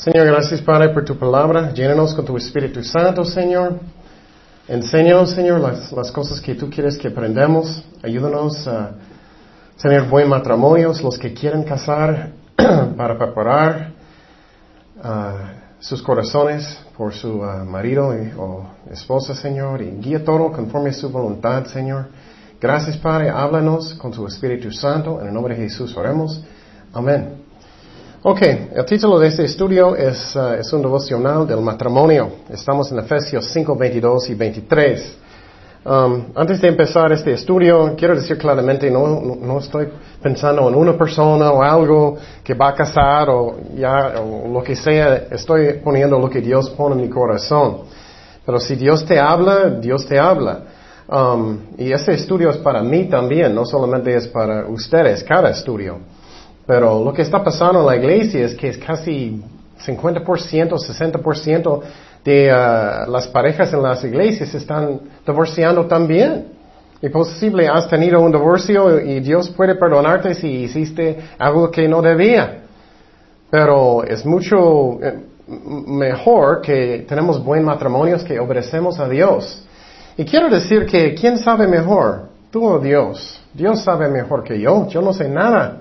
Señor, gracias Padre por tu palabra. Llénanos con tu Espíritu Santo, Señor. Enséñanos, Señor, las, las cosas que tú quieres que aprendamos. Ayúdanos a tener buen matrimonios, los que quieren casar para preparar ah, sus corazones por su ah, marido o esposa, Señor, y guía todo conforme a su voluntad, Señor. Gracias, Padre. Háblanos con tu Espíritu Santo. En el nombre de Jesús oremos. Amén. Ok, el título de este estudio es, ah, es un devocional del matrimonio. Estamos en Efesios 5, 22 y 23. Um, antes de empezar este estudio, quiero decir claramente, no, no, no estoy pensando en una persona o algo que va a casar o ya, o lo que sea. Estoy poniendo lo que Dios pone en mi corazón. Pero si Dios te habla, Dios te habla. Um, y ese estudio es para mí también, no solamente es para ustedes, cada estudio. Pero lo que está pasando en la iglesia es que es casi 50%, 60% de ah, las parejas en las iglesias están divorciando también. Y posible has tenido un divorcio y Dios puede perdonarte si hiciste algo que no debía. Pero es mucho eh, mejor que tenemos buen matrimonios que obedecemos a Dios. Y quiero decir que ¿quién sabe mejor? Tú o Dios. Dios sabe mejor que yo. Yo no sé nada.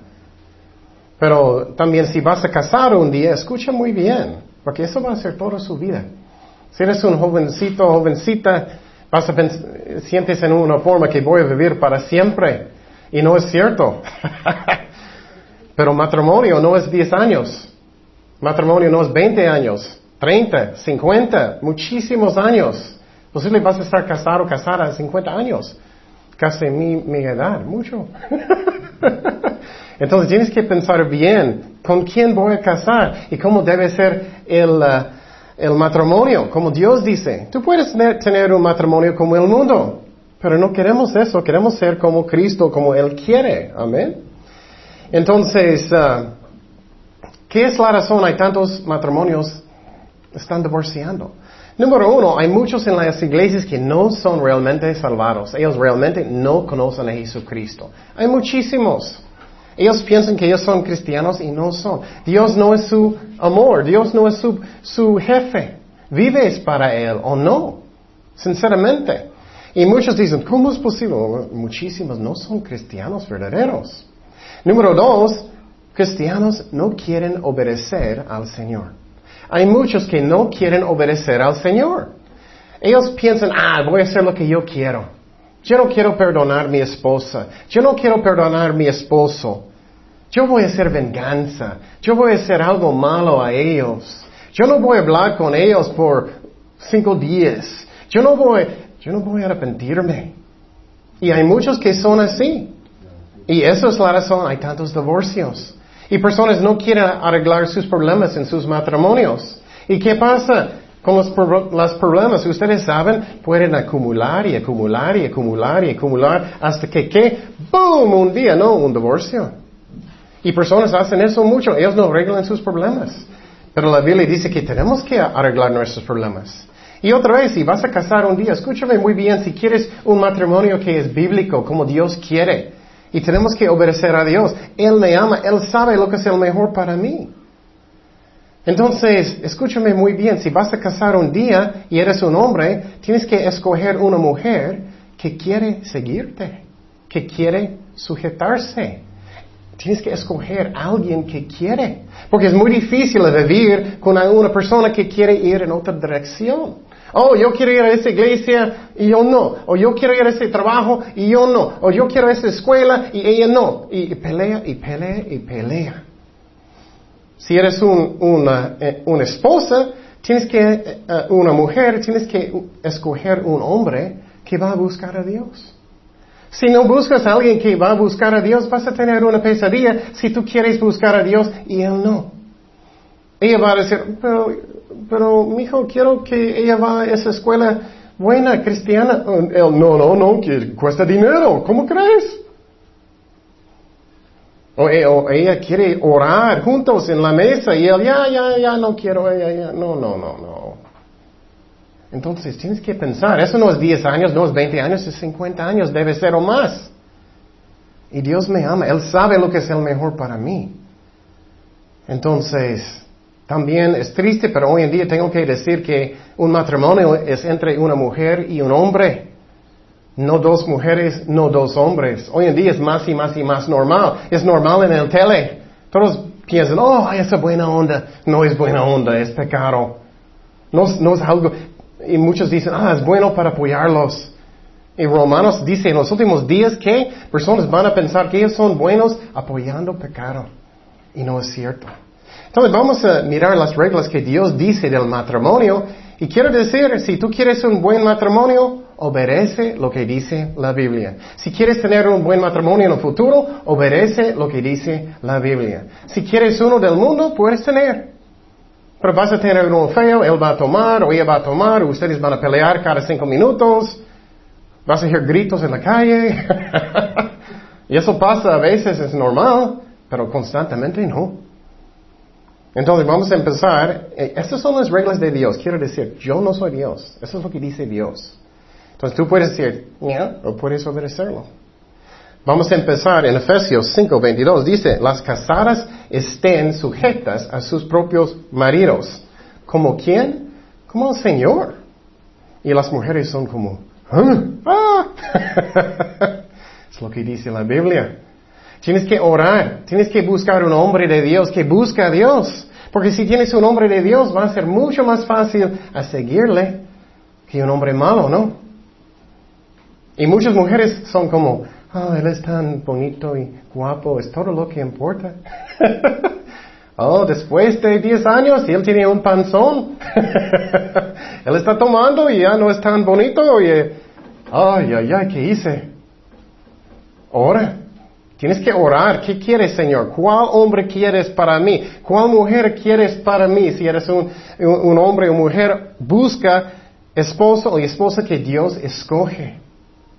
Pero también si vas a casar un día, escucha muy bien, porque eso va a ser toda su vida. Si eres un jovencito jovencita, vas a sientes en una forma que voy a vivir para siempre. Y no es cierto. Pero matrimonio no es 10 años. Matrimonio no es 20 años, 30, 50, muchísimos años. Posible vas a estar casado o casada a 50 años. Casi mi, mi edad, mucho. Entonces tienes que pensar bien con quién voy a casar y cómo debe ser el, uh, el matrimonio, como Dios dice. Tú puedes tener- un matrimonio como el mundo, pero no queremos eso, queremos ser como Cristo, como Él quiere. Amén. Entonces, uh, ¿qué es la razón? Hay tantos matrimonios están divorciando. Número uno, hay muchos en las iglesias que no son realmente salvados. Ellos realmente no conocen a Jesucristo. Hay muchísimos. Ellos piensan que ellos son cristianos y no son. Dios no es su amor, Dios no es su, su jefe. Vives para Él o no, sinceramente. Y muchos dicen, ¿cómo es posible? Muchísimos no son cristianos verdaderos. Número dos, cristianos no quieren obedecer al Señor. Hay muchos que no quieren obedecer al Señor. Ellos piensan, ah, voy a hacer lo que yo quiero. Yo no quiero perdonar a mi esposa. Yo no quiero perdonar a mi esposo. Yo voy a hacer venganza. Yo voy a hacer algo malo a ellos. Yo no voy a hablar con ellos por cinco días. Yo no voy, yo no voy a arrepentirme. Y hay muchos que son así. Y eso es la razón, hay tantos divorcios. Y personas no quieren arreglar sus problemas en sus matrimonios. ¿Y qué pasa con los, los problemas? Ustedes saben, pueden acumular y acumular y acumular y acumular hasta que, ¿qué? ¡Boom! Un día, no, un divorcio. Y personas hacen eso mucho, ellos no arreglan sus problemas. Pero la Biblia dice que tenemos que arreglar nuestros problemas. Y otra vez, si vas a casar un día, escúchame muy bien, si quieres un matrimonio que es bíblico, como Dios quiere, y tenemos que obedecer a Dios, Él me ama, Él sabe lo que es el mejor para mí. Entonces, escúchame muy bien, si vas a casar un día y eres un hombre, tienes que escoger una mujer que quiere seguirte, que quiere sujetarse. Tienes que escoger a alguien que quiere, porque es muy difícil vivir con una persona que quiere ir en otra dirección. Oh, yo quiero ir a esa iglesia y yo no. O yo quiero ir a ese trabajo y yo no. O yo quiero a esa escuela y ella no. Y pelea y pelea y pelea. Si eres un- una, eh, una esposa, tienes que, eh, eh, una mujer, tienes que escoger un hombre que va a buscar a Dios. Si no buscas a alguien que va a buscar a Dios, vas a tener una pesadilla si tú quieres buscar a Dios y él no. Ella va a decir, pero, pero, mijo, quiero que ella va a esa escuela buena, cristiana. Él, no, no, no, que cuesta dinero. ¿Cómo crees? O, e- o ella quiere orar juntos en la mesa y él, ya, ya, ya, no quiero, ya, ya, no, no, no, no. Entonces tienes que pensar, eso no es 10 años, no es 20 años, es 50 años, debe ser o más. Y Dios me ama, Él sabe lo que es el mejor para mí. Entonces, también es triste, pero hoy en día tengo que decir que un matrimonio es entre una mujer y un hombre. No dos mujeres, no dos hombres. Hoy en día es más y más y más normal. Es normal en el tele. Todos piensan, oh, esa buena onda. No es buena onda, es pecado. No, no es algo. Y muchos dicen, ah, es bueno para apoyarlos. Y Romanos dice en los últimos días que personas van a pensar que ellos son buenos apoyando pecado. Y no es cierto. Entonces vamos a mirar las reglas que Dios dice del matrimonio. Y quiero decir, si tú quieres un buen matrimonio, obedece lo que dice la Biblia. Si quieres tener un buen matrimonio en el futuro, obedece lo que dice la Biblia. Si quieres uno del mundo, puedes tener. Pero vas a tener uno feo, él va a tomar o ella va a tomar, ustedes van a pelear cada cinco minutos, vas a oír gritos en la calle. y eso pasa a veces, es normal, pero constantemente no. Entonces vamos a empezar. Eh, estas son las reglas de Dios. Quiero decir, yo no soy Dios. Eso es lo que dice Dios. Entonces tú puedes decir, ya, o puedes obedecerlo. Vamos a empezar en Efesios 5, 22. Dice, las casadas estén sujetas a sus propios maridos. ¿Como quién? Como el Señor. Y las mujeres son como, ¿ah? es lo que dice la Biblia. Tienes que orar, tienes que buscar un hombre de Dios que busca a Dios. Porque si tienes un hombre de Dios va a ser mucho más fácil a seguirle que un hombre malo, ¿no? Y muchas mujeres son como, oh, él es tan bonito y guapo, es todo lo que importa. oh, después de 10 años y él tiene un panzón. él está tomando y ya no es tan bonito. Oye, ay, ay, ay, ¿qué hice? Ora. Tienes que orar. ¿Qué quieres, Señor? ¿Cuál hombre quieres para mí? ¿Cuál mujer quieres para mí? Si eres un, un hombre o mujer, busca esposo y esposa que Dios escoge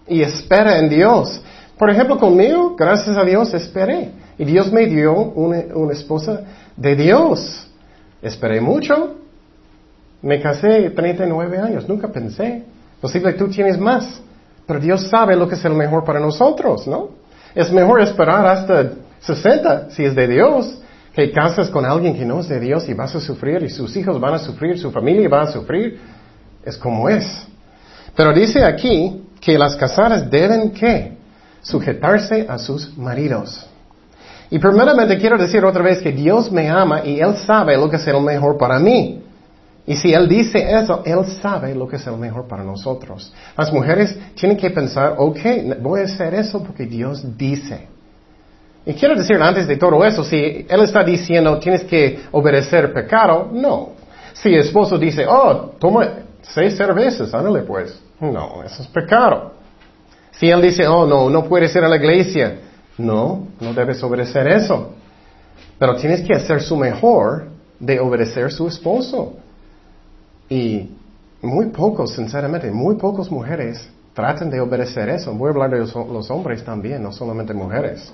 y espera en Dios. Por ejemplo, conmigo, gracias a Dios, esperé. Y Dios me dio una, esposa de Dios. Esperé mucho. Me casé 39 años, nunca pensé. Posible tú tienes más. Pero Dios sabe lo que es el mejor para nosotros, ¿no? Es mejor esperar hasta 60 si es de Dios, que casas con alguien que no es de Dios y vas a sufrir y sus hijos van a sufrir, su familia va a sufrir. Es como es. Pero dice aquí que las casadas deben qué? Sujetarse a sus maridos. Y primeramente quiero decir otra vez que Dios me ama y Él sabe lo que es el mejor para mí. Y si Él dice eso, Él sabe lo que es el mejor para nosotros. Las mujeres tienen que pensar, ok, voy a hacer eso porque Dios dice. Y quiero decir antes de todo eso, si Él está diciendo tienes que obedecer pecado, no. Si el esposo dice, oh, toma seis cervezas, ándale pues. No, eso es pecado. Si él dice, oh, no, no puedes ir a la iglesia, no, no debes obedecer eso. Pero tienes que hacer su mejor de obedecer a su esposo. Y muy pocos, sinceramente, muy pocas mujeres tratan de obedecer eso. Voy a hablar de los, hombres también, no solamente mujeres.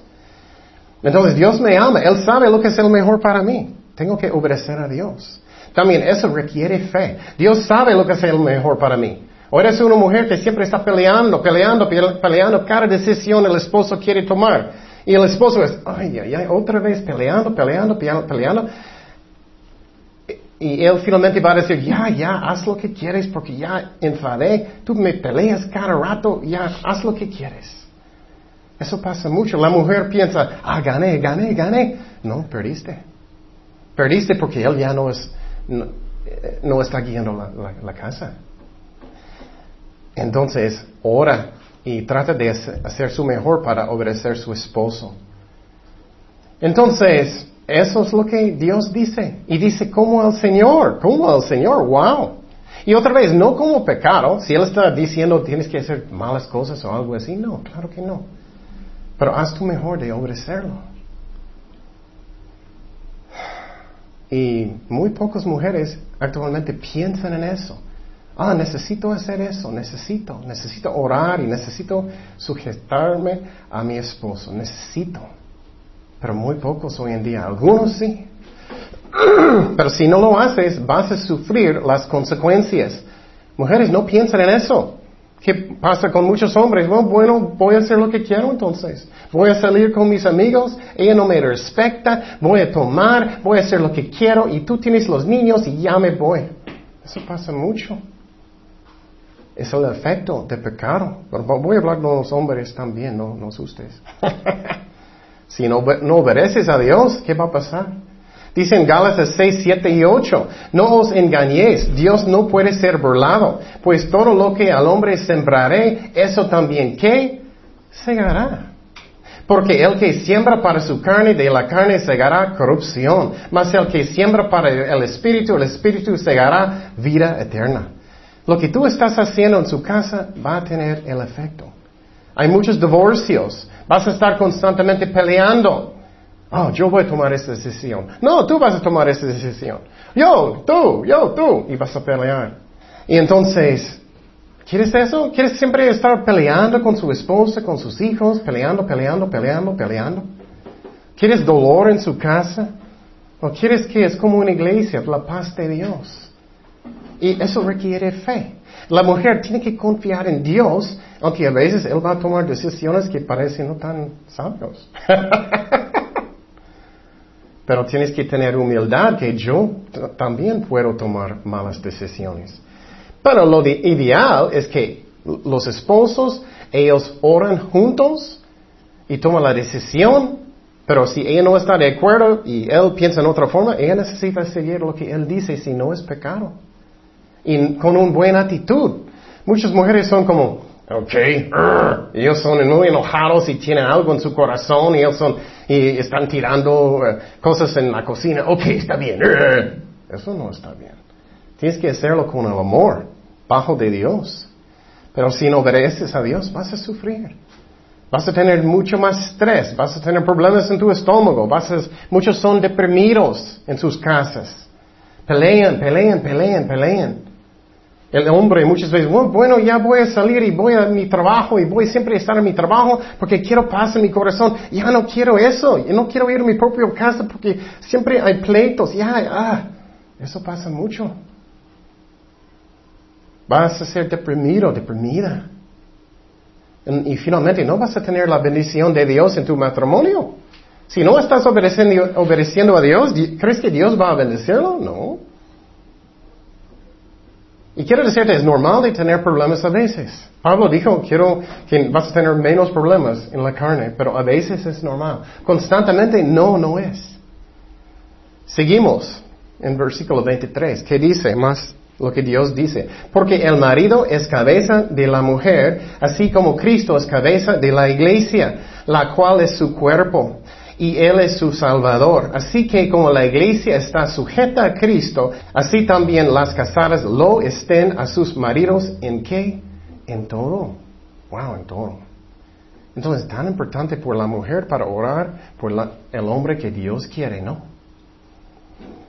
Entonces Dios me ama, Él sabe lo que es el mejor para mí. Tengo que obedecer a Dios. También eso requiere fe. Dios sabe lo que es el mejor para mí. O eres una mujer que siempre está peleando, peleando, peleando, cada decisión el esposo quiere tomar. Y el esposo es, ay, ay, ay, otra vez peleando, peleando, peleando, peleando. Y él finalmente va a decir, ya, ya, haz lo que quieres porque ya enfadé, tú me peleas cada rato, ya, haz lo que quieres. Eso pasa mucho. La mujer piensa, ah, gané, gané, gané. No, perdiste. Perdiste porque él ya no es, no, eh, está guiando la casa. Entonces, ora y trata de hacer su mejor para obedecer a su esposo. Entonces, eso es lo que Dios dice. Y dice como al Señor, como al Señor, wow. Y otra vez, no como pecado. Si Él está diciendo tienes que hacer malas cosas o algo así, no, claro que no. Pero haz tu mejor de obedecerlo. Y muy pocas mujeres actualmente piensan en eso. Ah, necesito hacer eso, necesito, necesito orar y necesito sujetarme a mi esposo, necesito. Pero muy pocos hoy en día, algunos sí. Pero si no lo haces, vas a sufrir las consecuencias. Mujeres, no piensan en eso. ¿Qué pasa con muchos hombres? Bueno, bueno, voy a hacer lo que quiero entonces. Voy a salir con mis amigos, ella no me respecta, voy a tomar, voy a hacer lo que quiero y tú tienes los niños y ya me voy. Eso pasa mucho. Es el efecto de pecado. voy a hablar con los hombres también, no, no ustedes. si no, no obedeces a Dios, ¿qué va a pasar? Dice en Gálatas 6, 7 y 8, no os engañéis, Dios no puede ser burlado, pues todo lo que al hombre sembraré, eso también que segará. Porque el que siembra para su carne, de la carne segará corrupción, mas el que siembra para el espíritu, el espíritu segará vida eterna. Lo que tú estás haciendo en su casa va a tener el efecto. Hay muchos divorcios, vas a estar constantemente peleando. Oh, yo voy a tomar esta decisión. No, tú vas a tomar esta decisión. Yo, tú, yo, tú. Y vas a pelear. Y entonces, ¿quieres eso? ¿Quieres siempre estar peleando con su esposa, con sus hijos? Peleando, peleando, peleando, peleando. ¿Quieres dolor en su casa? ¿O quieres que es como una iglesia, la paz de Dios? Y eso requiere fe. La mujer tiene que confiar en Dios, aunque a veces Él va a tomar decisiones que parecen no tan sabios. Pero tienes que tener humildad que yo también puedo tomar malas decisiones. Pero lo ideal es que los esposos, ellos oran juntos y toman la decisión, pero si ella no está de acuerdo y él piensa en otra forma, ella necesita seguir lo que él dice si no es pecado. Y con una buena actitud. Muchas mujeres son como, Ok, ellos son muy enojados y tienen algo en su corazón y ellos son, y están tirando eh, cosas en la cocina. Ok, está bien. Eso no está bien. Tienes que hacerlo con el amor, bajo de Dios. Pero si no obedeces a Dios, vas a sufrir. Vas a tener mucho más estrés, vas a tener problemas en tu estómago, vas a, muchos son deprimidos en sus casas. Pelean, pelean, pelean, pelean. El hombre muchas veces, bueno, ya voy a salir y voy a mi trabajo y voy siempre a estar en mi trabajo porque quiero paz en mi corazón. Ya no quiero eso, ya no quiero ir a mi propia casa porque siempre hay pleitos. Ya, ah, eso pasa mucho. Vas a ser deprimido, deprimida. Y, finalmente no vas a tener la bendición de Dios en tu matrimonio. Si no estás obedeciendo, obedeciendo a Dios, ¿crees que Dios va a bendecirlo? No. Y quiero decirte, es normal de tener problemas a veces. Pablo dijo, quiero que vas a tener menos problemas en la carne, pero a veces es normal. Constantemente no, no es. Seguimos en versículo 23, que dice más lo que Dios dice. Porque el marido es cabeza de la mujer, así como Cristo es cabeza de la iglesia, la cual es su cuerpo y Él es su Salvador. Así que como la iglesia está sujeta a Cristo, así también las casadas lo estén a sus maridos en qué? En todo. Wow, en todo. Entonces es tan importante por la mujer para orar por el hombre que Dios quiere, ¿no?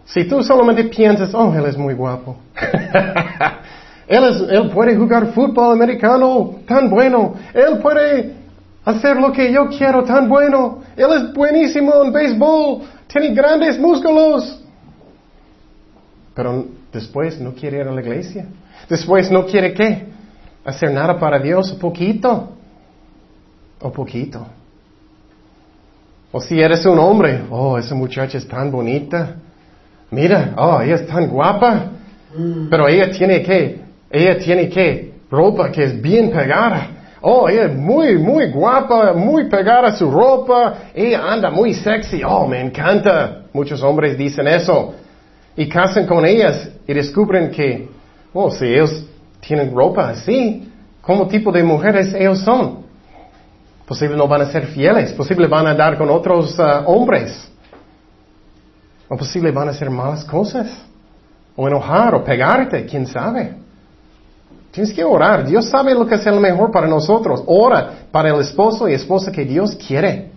Si tú solamente piensas, oh, él es muy guapo. él, puede jugar fútbol americano tan bueno. Él puede hacer lo que yo quiero tan bueno. Él es buenísimo en béisbol, tiene grandes músculos. Pero después no quiere ir a la iglesia. Después no quiere qué? Hacer nada para Dios, poquito. O poquito. O si eres un hombre, oh, esa muchacha es tan bonita. Mira, oh, ella es tan guapa. Pero ella tiene que, ella tiene que, ropa que es bien pegada. Oh, ella es muy, muy guapa, muy pegada a su ropa, ella anda muy sexy, oh, me encanta. Muchos hombres dicen eso. Y casan con ellas y descubren que, oh, si ellos tienen ropa así, ¿cómo tipo de mujeres ellos son? Posible no van a ser fieles, posible van a andar con otros uh, hombres. O posible van a hacer malas cosas. O enojar o pegarte, quién sabe. Tienes que orar. Dios sabe lo que es el mejor para nosotros. Ora para el esposo y esposa que Dios quiere.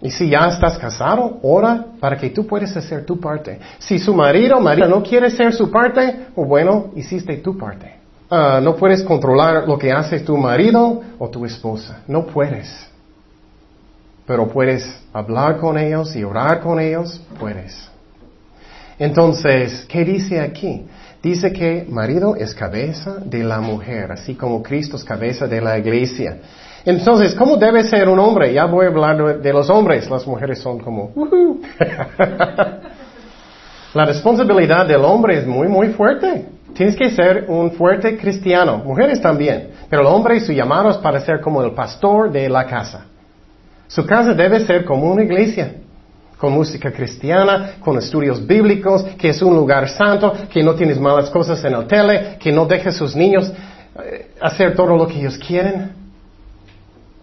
Y si ya estás casado, ora para que tú puedas hacer tu parte. Si su marido o marido no quiere hacer su parte, o bueno, hiciste tu parte. Ah, no puedes controlar lo que hace tu marido o tu esposa. No puedes. Pero puedes hablar con ellos y orar con ellos. Puedes. Entonces, ¿qué dice aquí? Dice que marido es cabeza de la mujer, así como Cristo es cabeza de la iglesia. Entonces, ¿cómo debe ser un hombre? Ya voy a hablar de los hombres. Las mujeres son como... la responsabilidad del hombre es muy, muy fuerte. Tienes que ser un fuerte cristiano. Mujeres también. Pero el hombre, su llamado es para ser como el pastor de la casa. Su casa debe ser como una iglesia con música cristiana, con estudios bíblicos, que es un lugar santo, que no tienes malas cosas en el tele, que no dejes a sus niños eh, hacer todo lo que ellos quieren.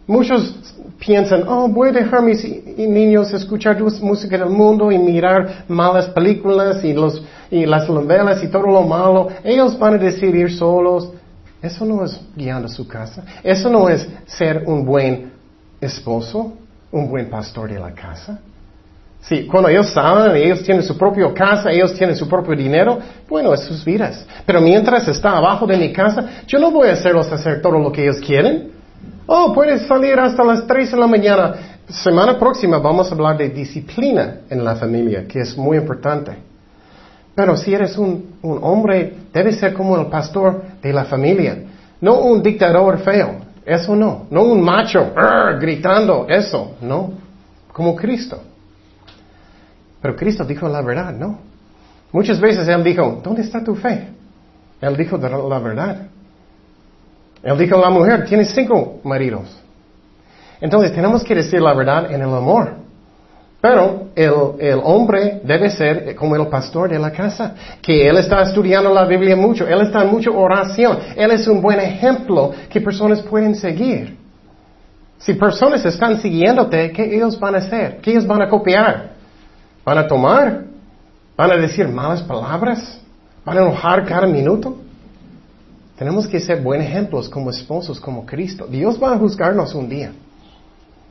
Muchos piensan, oh, voy a dejar a mis niños escuchar música del mundo y mirar malas películas y, los, y las novelas y todo lo malo. Ellos van a decidir solos. Eso no es guiando su casa. Eso no es ser un buen esposo, un buen pastor de la casa. Sí, cuando ellos saben, ellos tienen su propia casa, ellos tienen su propio dinero, bueno, es sus vidas. Pero mientras está abajo de mi casa, yo no voy a hacerlos hacer todo lo que ellos quieren. Oh, puedes salir hasta las 3 de la mañana. Semana próxima vamos a hablar de disciplina en la familia, que es muy importante. Pero si eres un, hombre, debes ser como el pastor de la familia, no un dictador feo. Eso no. No un macho gritando, eso, no. Como Cristo. Pero Cristo dijo la verdad, ¿no? Muchas veces Él dijo, ¿dónde está tu fe? Él dijo la verdad. Él dijo a la mujer, tienes cinco maridos. Entonces tenemos que decir la verdad en el amor. Pero el, el, hombre debe ser como el pastor de la casa, que él está estudiando la Biblia mucho, él está en mucha oración, él es un buen ejemplo que personas pueden seguir. Si personas están siguiéndote, ¿qué ellos van a hacer? ¿Qué ellos van a copiar? ¿Van a tomar? ¿Van a decir malas palabras? ¿Van a enojar cada minuto? Tenemos que ser buenos ejemplos como esposos, como Cristo. Dios va a juzgarnos un día.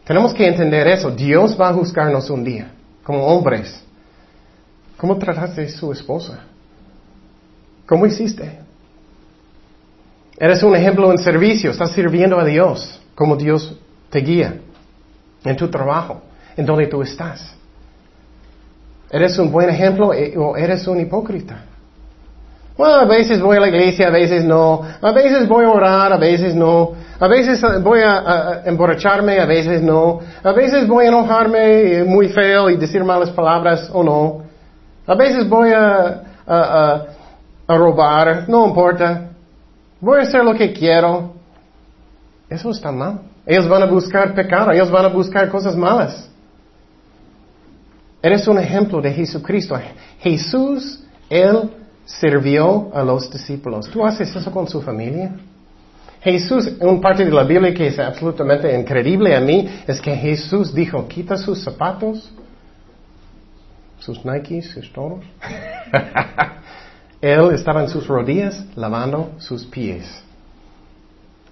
Tenemos que entender eso. Dios va a juzgarnos un día, como hombres. ¿Cómo trataste a su esposa? ¿Cómo hiciste? Eres un ejemplo en servicio, estás sirviendo a Dios, como Dios te guía en tu trabajo, en donde tú estás. ¿Eres un buen ejemplo eh, o eres un hipócrita? Bueno, a veces voy a la iglesia, a veces no. A veces voy a orar, a veces no. A veces eh, voy a, emborracharme, a veces no. A veces voy a enojarme muy feo y decir malas palabras o no. A veces voy a, a, robar, no importa. Voy a hacer lo que quiero. Eso está mal. Ellos van a buscar pecado, ellos van a buscar cosas malas. Eres un ejemplo de Jesucristo. Jesús, Él sirvió a los discípulos. ¿Tú haces eso con su familia? Jesús, un parte de la Biblia que es absolutamente increíble a mí, es que Jesús dijo, quita sus zapatos, sus Nikes, sus toros. Él estaba en sus rodillas lavando sus pies.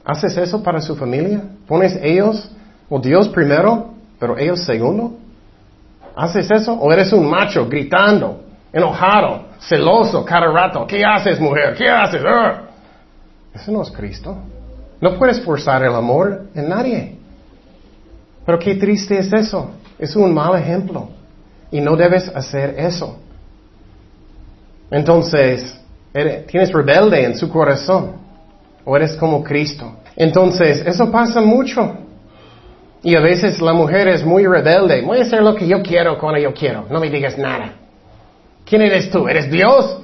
¿Haces eso para su familia? ¿Pones ellos o Dios primero, pero ellos segundo? ¿Haces eso? ¿O eres un macho gritando, enojado, celoso cada rato? ¿Qué haces, mujer? ¿Qué haces? Ah. Eso no es Cristo. No puedes forzar el amor en nadie. Pero qué triste es eso. Es un mal ejemplo. Y no debes hacer eso. Entonces, tienes rebelde en su corazón. O eres como Cristo. Entonces, eso pasa mucho. Y a veces la mujer es muy rebelde. Voy a hacer lo que yo quiero cuando yo quiero. No me digas nada. ¿Quién eres tú? ¿Eres Dios?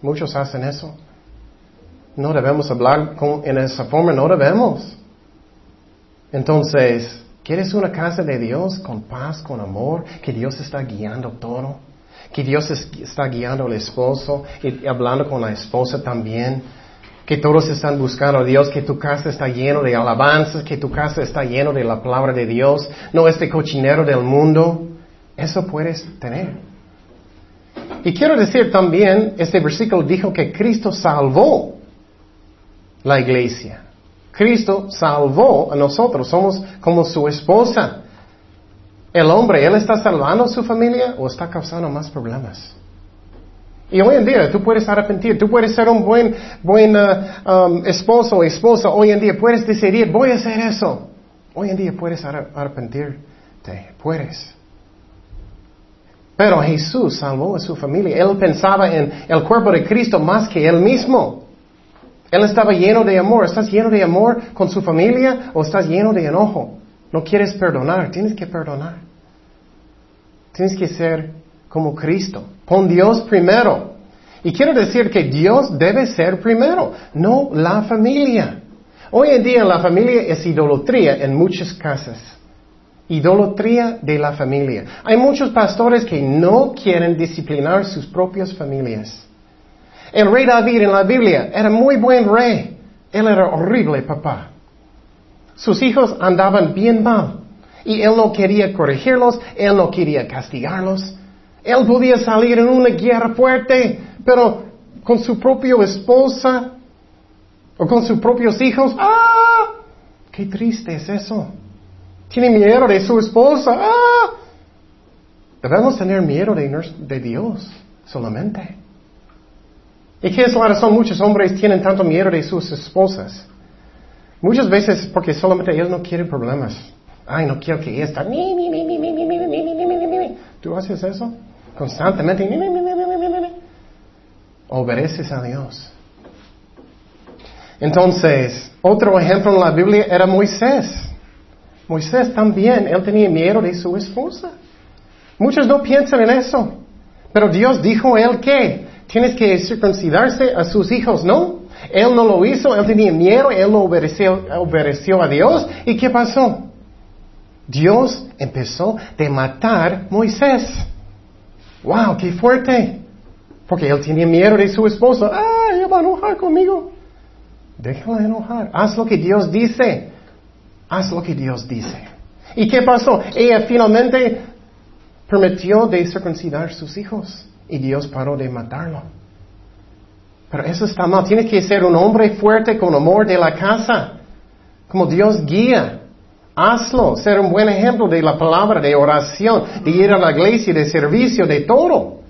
Muchos hacen eso. No debemos hablar en esa forma, no debemos. Entonces, ¿quieres una casa de Dios con paz, con amor? Que Dios está guiando todo. Que Dios está guiando al esposo y hablando con la esposa también que todos están buscando a Dios, que tu casa está lleno de alabanzas, que tu casa está lleno de la palabra de Dios, no este cochinero del mundo. Eso puedes tener. Y quiero decir también, este versículo dijo que Cristo salvó la iglesia. Cristo salvó a nosotros, somos como su esposa. El hombre, ¿él está salvando a su familia o está causando más problemas? Y hoy en día tú puedes arrepentir, tú puedes ser un buen, buen uh, um, esposo o esposa. Hoy en día puedes decidir, voy a hacer eso. Hoy en día puedes arrepentirte, puedes. Pero Jesús salvó a su familia. Él pensaba en el cuerpo de Cristo más que él mismo. Él estaba lleno de amor. ¿Estás lleno de amor con su familia o estás lleno de enojo? No quieres perdonar, tienes que perdonar. Tienes que ser como Cristo. Pon Dios primero. Y quiero decir que Dios debe ser primero, no la familia. Hoy en día la familia es idolatría en muchas casas. Idolatría de la familia. Hay muchos pastores que no quieren disciplinar sus propias familias. El rey David en la Biblia era muy buen rey. Él era horrible papá. Sus hijos andaban bien mal. Y él no quería corregirlos, él no quería castigarlos. Él podía salir en una guerra fuerte, pero con su propia esposa o con sus propios hijos, ¡ah! ¡Qué triste es eso! Tiene miedo de su esposa, ¡ah! Debemos tener miedo de, Dios solamente. ¿Y qué es la razón? Muchos hombres tienen tanto miedo de sus esposas. Muchas veces porque solamente ellos no quieren problemas. Ay, no quiero que esté. ¿Tú haces eso? Constantemente. Obedeces a Dios. Entonces, otro ejemplo en la Biblia era Moisés. Moisés también, él tenía miedo de su esposa. Muchos no piensan en eso. Pero Dios dijo a él que tienes que circuncidarse a sus hijos, ¿no? Él no lo hizo, él tenía miedo, él no obedeció, obedeció a Dios. ¿Y qué pasó? Dios empezó de matar a Moisés. ¡Wow! ¡Qué fuerte! Porque él tenía miedo de su esposa. ¡Ah! Ella va a enojar conmigo. Déjala enojar. Haz lo que Dios dice. Haz lo que Dios dice. ¿Y qué pasó? Ella finalmente permitió de circuncidar sus hijos. Y Dios paró de matarlo. Pero eso está mal. Tiene que ser un hombre fuerte con amor de la casa. Como Dios guía. Hazlo. Ser un buen ejemplo de la palabra, de oración, de ir a la iglesia, de servicio, de todo.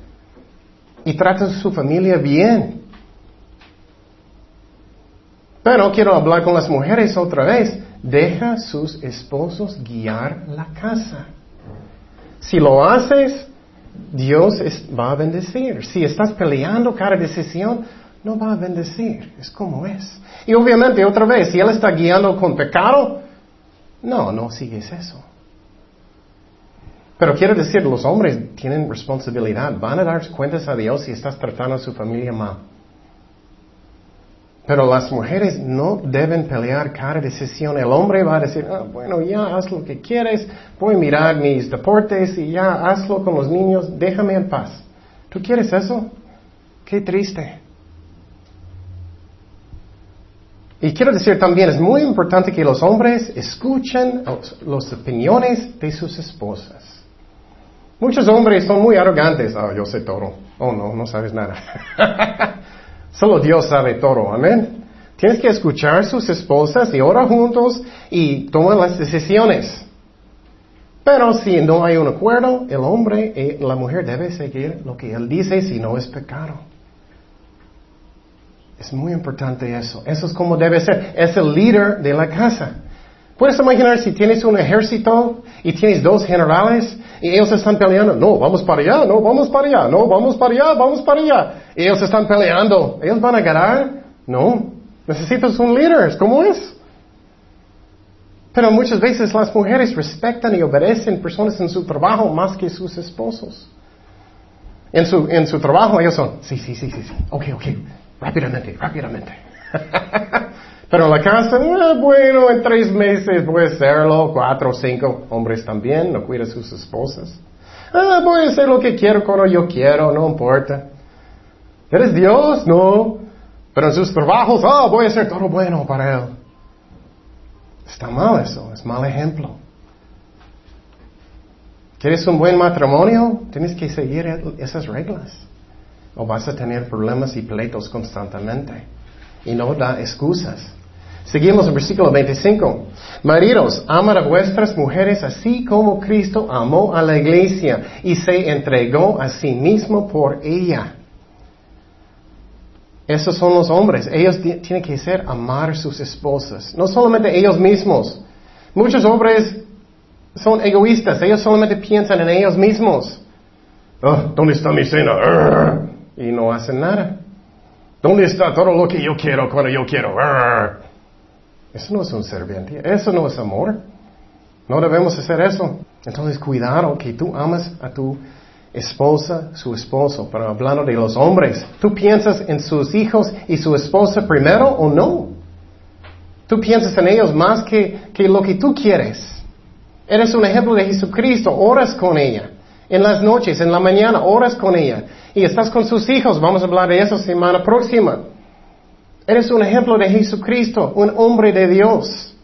Y trata a su familia bien. Pero quiero hablar con las mujeres otra vez. Deja a sus esposos guiar la casa. Si lo haces, Dios va a bendecir. Si estás peleando cada decisión, no va a bendecir. Es como es. Y obviamente, otra vez, si Él está guiando con pecado, no, no sigues eso. Pero quiero decir, los hombres tienen responsabilidad. Van a dar cuentas a Dios si estás tratando a su familia mal. Pero las mujeres no deben pelear cada decisión. El hombre va a decir, ah, bueno, ya haz lo que quieres, voy a mirar mis deportes y ya hazlo con los niños, déjame en paz. ¿Tú quieres eso? Qué triste. Y quiero decir también, es muy importante que los hombres escuchen las opiniones de sus esposas. Muchos hombres son muy arrogantes. Ah, yo sé todo. Oh, no, no sabes nada. Solo Dios sabe todo. Amén. Tienes que escuchar a sus esposas y orar juntos y tomar las decisiones. Pero si no hay un acuerdo, el hombre y la mujer debe seguir lo que él dice si no es pecado. Es muy importante eso. Eso es como debe ser. Es el líder de la casa. Puedes imaginar si tienes un ejército y tienes dos generales y ellos están peleando. No, vamos para allá, no, vamos para allá, no, vamos para allá, vamos para allá. Y ellos están peleando. ¿Ellos van a ganar? No. Necesitas un líder. ¿Cómo es? Pero muchas veces las mujeres respetan y obedecen personas en su trabajo más que sus esposos. En su, en su trabajo ellos son, sí, sí, sí, sí, sí, ok, ok, Rápidamente, rápidamente. Pero la casa, eh, bueno, en tres meses a hacerlo, cuatro cinco hombres también, no cuida sus esposas. Ah, voy a hacer lo que quiero cuando yo quiero, no importa. ¿Eres Dios? No. Pero en sus trabajos, ah, voy a hacer todo bueno para Él. Está mal eso, es mal ejemplo. ¿Quieres un buen matrimonio? Tienes que seguir esas reglas o vas a tener problemas y pleitos constantemente. Y no da excusas. Seguimos en versículo 25. Maridos, amad a vuestras mujeres así como Cristo amó a la iglesia y se entregó a sí mismo por ella. Esos son los hombres. Ellos tienen que ser amar a sus esposas. No solamente ellos mismos. Muchos hombres son egoístas. Ellos solamente piensan en ellos mismos. Oh, ¿Dónde está mi cena? Y no hacen nada. ¿Dónde está todo lo que yo quiero cuando yo quiero? Eso no es un serviente. Eso no es amor. No debemos hacer eso. Entonces, cuidado que tú amas a tu esposa, su esposo. Pero hablando de los hombres, ¿tú piensas en sus hijos y su esposa primero o no? Tú piensas en ellos más que, que lo que tú quieres. Eres un ejemplo de Jesucristo, oras con ella. En las noches, en la mañana, oras con ella. Y estás con sus hijos, vamos a hablar de eso semana próxima. Eres un ejemplo de Jesucristo, un hombre de Dios.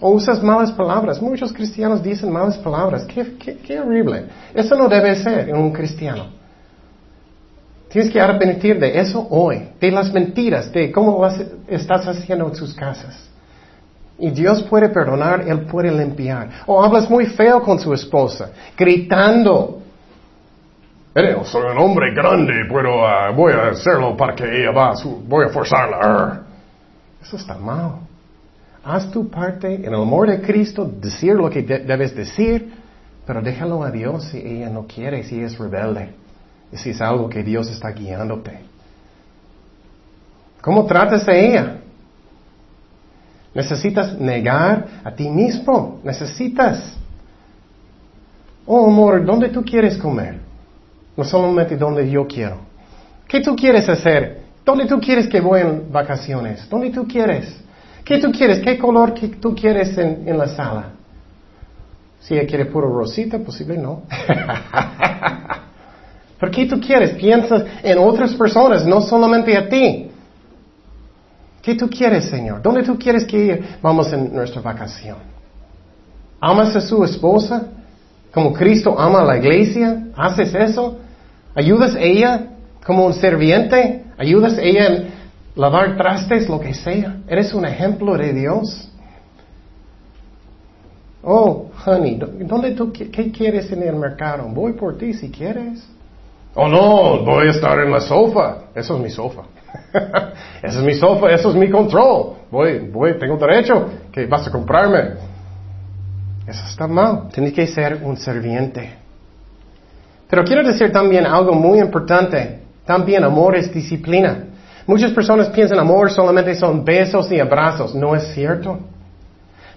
O usas malas palabras. Muchos cristianos dicen malas palabras. Qué, qué, horrible. Eso no debe ser en un cristiano. Tienes que arrepentir de eso hoy, de las mentiras, de cómo estás haciendo en sus casas. Y Dios puede perdonar, Él puede limpiar. O hablas muy feo con su esposa, gritando. soy un hombre grande, pero ah, voy a hacerlo para que ella va, voy a forzarla. Eso está mal. Haz tu parte en el amor de Cristo, decir lo que debes decir, pero déjalo a Dios si ella no quiere, si es rebelde, si es algo que Dios está guiándote. ¿Cómo tratas a ella? Necesitas negar a ti mismo. Necesitas. Oh, amor, ¿dónde tú quieres comer? No solamente donde yo quiero. ¿Qué tú quieres hacer? ¿Dónde tú quieres que voy en vacaciones? ¿Dónde tú quieres? ¿Qué tú quieres? ¿Qué color tú quieres en, en la sala? Si ella quiere puro rosita, posible no. ¿Por qué tú quieres? Piensas en otras personas, no solamente a ti. ¿Qué tú quieres, Señor? ¿Dónde tú quieres que vamos en nuestra vacación? ¿Amas a su esposa? Como Cristo ama a la iglesia? ¿Haces eso? ¿Ayudas a ella como un serviente? ¿Ayudas a ella en lavar trastes, lo que sea? ¿Eres un ejemplo de Dios? Oh, honey, ¿dónde tú, qué quieres en el mercado? Voy por ti si quieres. Oh, no, voy a estar en la sofá. Eso es mi sofá. Ese es mi sofá, eso es mi control. Voy, voy, tengo derecho que vas a comprarme. Eso está mal. Tienes que ser un serviente. Pero quiero decir también algo muy importante. También amor es disciplina. Muchas personas piensan amor solamente son besos y abrazos. No es cierto.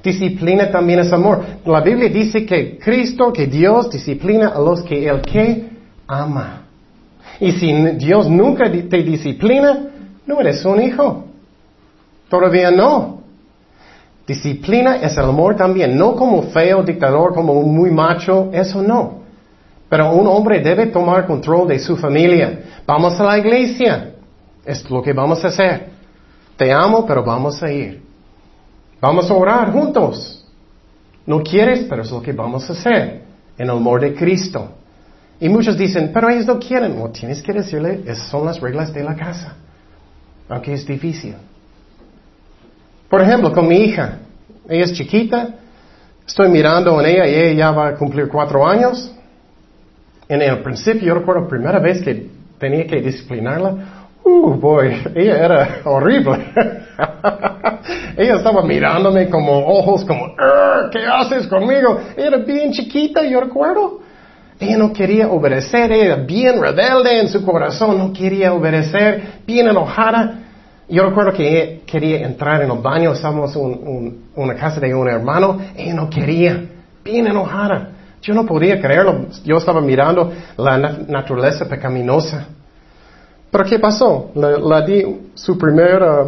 Disciplina también es amor. La Biblia dice que Cristo, que Dios disciplina a los que Él que ama. Y si Dios nunca te disciplina, no eres un hijo. Todavía no. Disciplina es el amor también, no como feo dictador, como muy macho, eso no. Pero un hombre debe tomar control de su familia. Vamos a la iglesia. Es lo que vamos a hacer. Te amo, pero vamos a ir. Vamos a orar juntos. No quieres, pero es lo que vamos a hacer. En el amor de Cristo. Y muchos dicen, pero ellos no quieren. No, tienes que decirle, esas son las reglas de la casa. Aunque es difícil. Por ejemplo, con mi hija. Ella es chiquita. Estoy mirando en ella y ella va a cumplir cuatro años. En el principio, yo recuerdo la primera vez que tenía que disciplinarla. Uh, boy, ella era horrible. ella estaba mirándome como ojos, como, ¿qué haces conmigo? Era bien chiquita, yo recuerdo. Ella no quería obedecer, ella bien rebelde en su corazón, no quería obedecer, bien enojada. Yo recuerdo que ella quería entrar en el baño, estábamos en una casa de un hermano, ella no quería, bien enojada. Yo no podía creerlo, yo estaba mirando la naturaleza pecaminosa. Pero ¿qué pasó? La, di su primera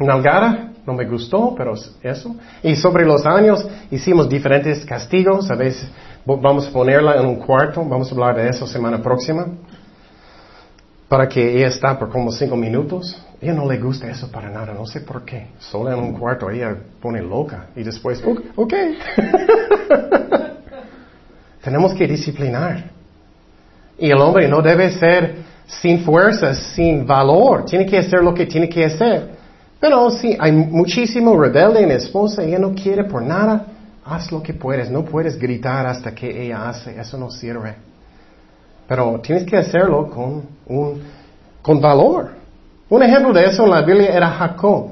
nalgada, no me gustó, pero eso. Y sobre los años hicimos diferentes castigos, a veces Vamos ponerla en un cuarto, vamos a hablar de eso semana próxima, para que ella está por como cinco minutos. Ella no le gusta eso para nada, no sé por qué. Solo en un cuarto ella pone loca y después, ok. Tenemos que disciplinar. Y el hombre no debe ser sin fuerzas, sin valor. Tiene que hacer lo que tiene que hacer. Pero sí, hay muchísimo rebelde en esposa, ella no quiere por nada. Haz lo que puedes, no puedes gritar hasta que ella hace, eso no sirve. Pero tienes que hacerlo con, un, con valor. Un ejemplo de eso en la Biblia era Jacob.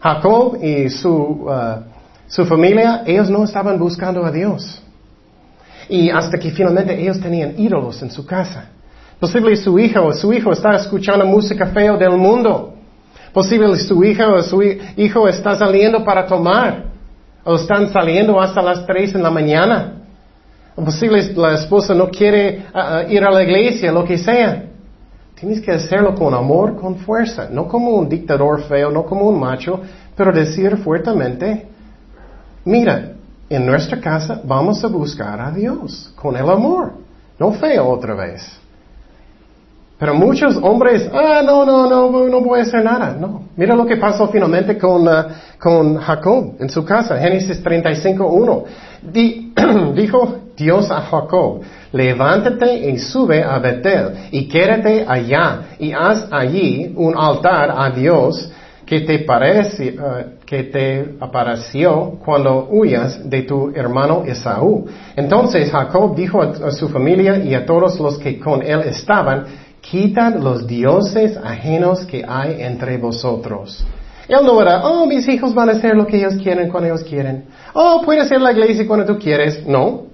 Jacob y su, uh, su familia, ellos no estaban buscando a Dios. Y hasta que finalmente ellos tenían ídolos en su casa. Posible su hija o su hijo está escuchando música fea del mundo. Posible su hija o su hijo está saliendo para tomar. O están saliendo hasta las tres en la mañana. O posible la esposa no quiere ah, ir a la iglesia, lo que sea. Tienes que hacerlo con amor, con fuerza. No como un dictador feo, no como un macho, pero decir fuertemente, mira, en nuestra casa vamos a buscar a Dios con el amor. No feo otra vez. Pero muchos hombres, ah, no, no, no, no voy a hacer nada. No. Mira lo que pasó finalmente con, uh, con Jacob en su casa. Génesis 35.1. dijo Dios a Jacob, levántate y sube a Betel y quédate allá y haz allí un altar a Dios que te, parece, uh, que te apareció cuando huyas de tu hermano Esaú. Entonces Jacob dijo a su familia y a todos los que con él estaban, Quitan los dioses ajenos que hay entre vosotros. Él no era, oh, mis hijos van a hacer lo que ellos quieren cuando ellos quieren. Oh, puede ser la iglesia cuando tú quieres. No.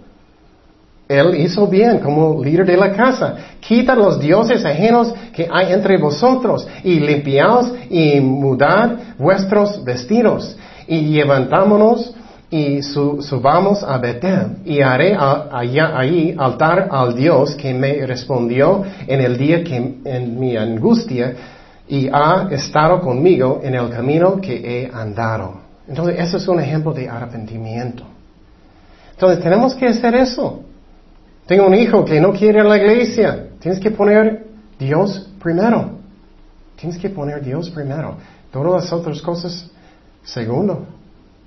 Él hizo bien como líder de la casa. Quita los dioses ajenos que hay entre vosotros y limpiaos y mudad vuestros vestidos y levantámonos y subamos a Betel y haré allá, ahí altar al Dios que me respondió en el día que en mi angustia y ha estado conmigo en el camino que he andado. Entonces, eso es un ejemplo de arrepentimiento. Entonces, tenemos que hacer eso. Tengo un hijo que no quiere ir a la iglesia. Tienes que poner Dios primero. Tienes que poner Dios primero. Todas las otras cosas segundo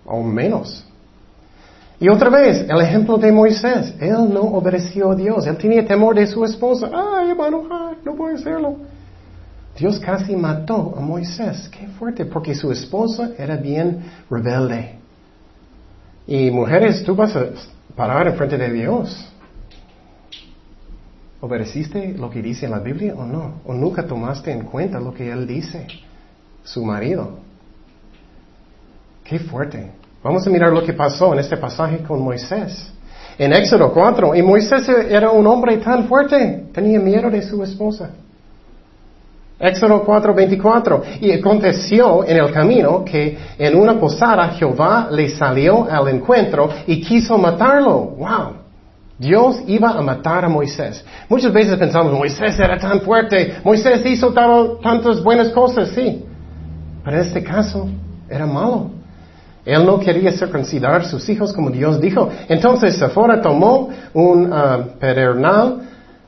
o menos. Y otra vez, el ejemplo de Moisés. Él no obedeció a Dios. Él tenía temor de su esposa. Ay, hermano, no puedo hacerlo. Dios casi mató a Moisés. Qué fuerte, porque su esposa era bien rebelde. Y mujeres, tú vas a parar en frente de Dios. ¿Obedeciste lo que dice en la Biblia o no? ¿O nunca tomaste en cuenta lo que Él dice? Su marido. Qué fuerte. Vamos a mirar lo que pasó en este pasaje con Moisés. En Éxodo 4, y Moisés era un hombre tan fuerte, tenía miedo de su esposa. Éxodo 4, 24. Y aconteció en el camino que en una posada Jehová le salió al encuentro y quiso matarlo. ¡Wow! Dios iba a matar a Moisés. Muchas veces pensamos, Moisés era tan fuerte, Moisés hizo tantas buenas cosas, sí. Pero en este caso, era malo. Él no quería circuncidar sus hijos como Dios dijo. Entonces Sephora tomó un uh, pedernal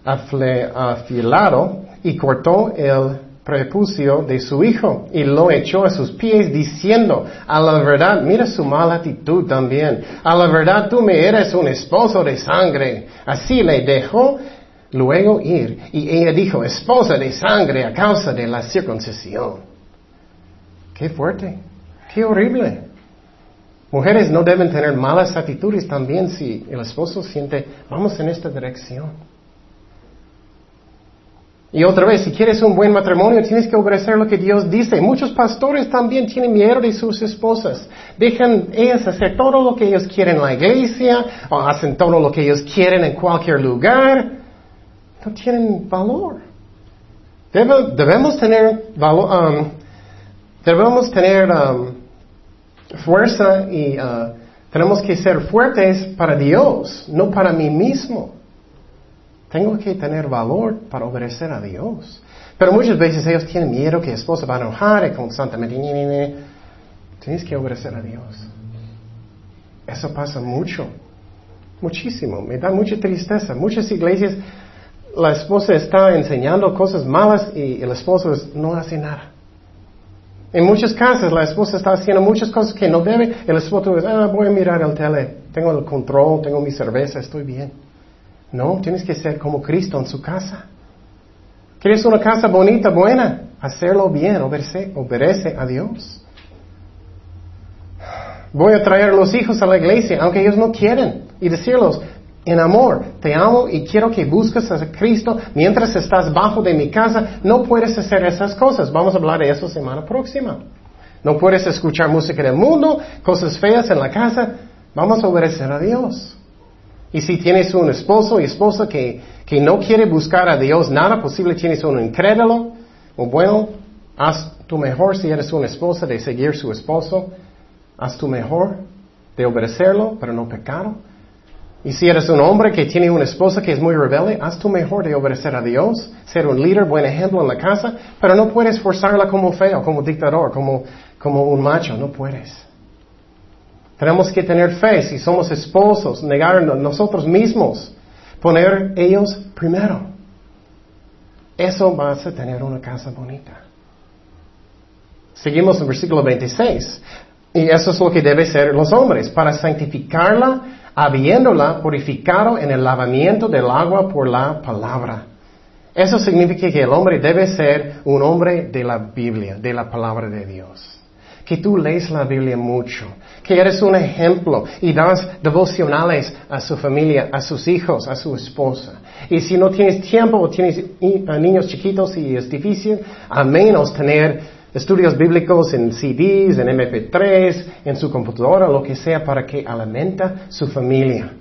afilado y cortó el prepucio de su hijo y lo echó a sus pies diciendo, a la verdad, mira su mala actitud también, a la verdad tú me eres un esposo de sangre. Así le dejó luego ir y ella dijo, esposa de sangre a causa de la circuncisión. Qué fuerte, qué horrible. Mujeres no deben tener malas actitudes también si el esposo siente, vamos en esta dirección. Y otra vez, si quieres un buen matrimonio, tienes que obedecer lo que Dios dice. Muchos pastores también tienen miedo de sus esposas. Dejan ellas hacer todo lo que ellos quieren en la iglesia, o hacen todo lo que ellos quieren en cualquier lugar. No tienen valor. debemos tener valor, um, debemos tener um, fuerza y uh, tenemos que ser fuertes para Dios, no para mí mismo. Tengo que tener valor para obedecer a Dios. Pero muchas veces ellos tienen miedo que esposa va a enojar y constantemente. Tienes que obedecer a Dios. Eso pasa mucho, muchísimo. Me da mucha tristeza. Muchas iglesias, la esposa está enseñando cosas malas y el esposo no hace nada. En muchas casas la esposa está haciendo muchas cosas que no debe. El esposo dice, ah, voy a mirar el tele. Tengo el control, tengo mi cerveza, estoy bien. No, tienes que ser como Cristo en su casa. ¿Quieres una casa bonita, buena? Hacerlo bien, obedece, a Dios. Voy a traer a los hijos a la iglesia, aunque ellos no quieren, y decirlos, en amor, te amo y quiero que busques a Cristo mientras estás bajo de mi casa. No puedes hacer esas cosas. Vamos a hablar de eso semana próxima. No puedes escuchar música del mundo, cosas feas en la casa. Vamos a obedecer a Dios. Y si tienes un esposo y esposa que, que no quiere buscar a Dios nada posible, tienes un incrédulo, o bueno, haz tu mejor si eres una esposa de seguir su esposo, haz tu mejor de obedecerlo, pero no pecado. Y si eres un hombre que tiene una esposa que es muy rebelde, haz tu mejor de obedecer a Dios, ser un líder, buen ejemplo en la casa, pero no puedes forzarla como feo, como dictador, como, como un macho, no puedes. Tenemos que tener fe si somos esposos, negarnos nosotros mismos, poner ellos primero. Eso va a tener una casa bonita. Seguimos en versículo 26. Y eso es lo que debe ser los hombres, para santificarla, habiéndola purificado en el lavamiento del agua por la palabra. Eso significa que el hombre debe ser un hombre de la Biblia, de la palabra de Dios que tú lees la Biblia mucho, que eres un ejemplo y das devocionales a su familia, a sus hijos, a su esposa. Y si no tienes tiempo o tienes niños chiquitos y es difícil, al menos tener estudios bíblicos en CDs, en MP3, en su computadora, lo que sea, para que alimenta su familia.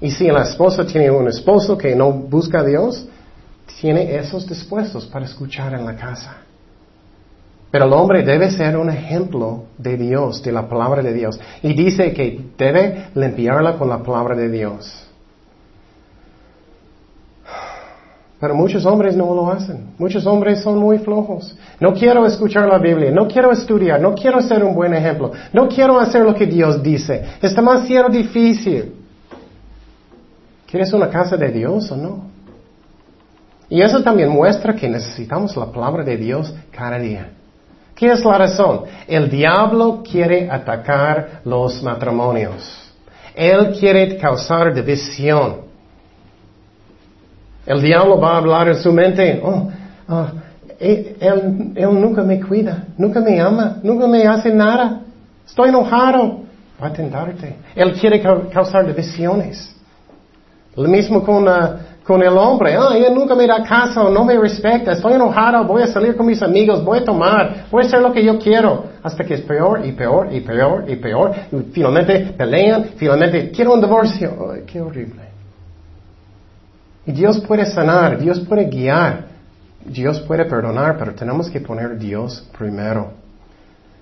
Y si la esposa tiene un esposo que no busca a Dios, tiene esos dispuestos para escuchar en la casa. Pero el hombre debe ser un ejemplo de Dios, de la palabra de Dios. Y dice que debe limpiarla con la palabra de Dios. Pero muchos hombres no lo hacen. Muchos hombres son muy flojos. No quiero escuchar la Biblia, no quiero estudiar, no quiero ser un buen ejemplo, no quiero hacer lo que Dios dice. Es demasiado difícil. ¿Quieres una casa de Dios o no? Y eso también muestra que necesitamos la palabra de Dios cada día. ¿Qué es la razón? El diablo quiere atacar los matrimonios. Él quiere causar división. El diablo va a hablar en su mente, oh, oh él, él, nunca me cuida, nunca me ama, nunca me hace nada. Estoy enojado. Va a tentarte. Él quiere causar divisiones. Lo mismo con uh, con el hombre. Ah, ella nunca me da caso, no me respeta, estoy enojado, voy a salir con mis amigos, voy a tomar, voy a hacer lo que yo quiero. Hasta que es peor y peor y peor y peor. Finalmente pelean, finalmente quiero un divorcio. Qué horrible. Y Dios puede sanar, Dios puede guiar, Dios puede perdonar, pero tenemos que poner Dios primero.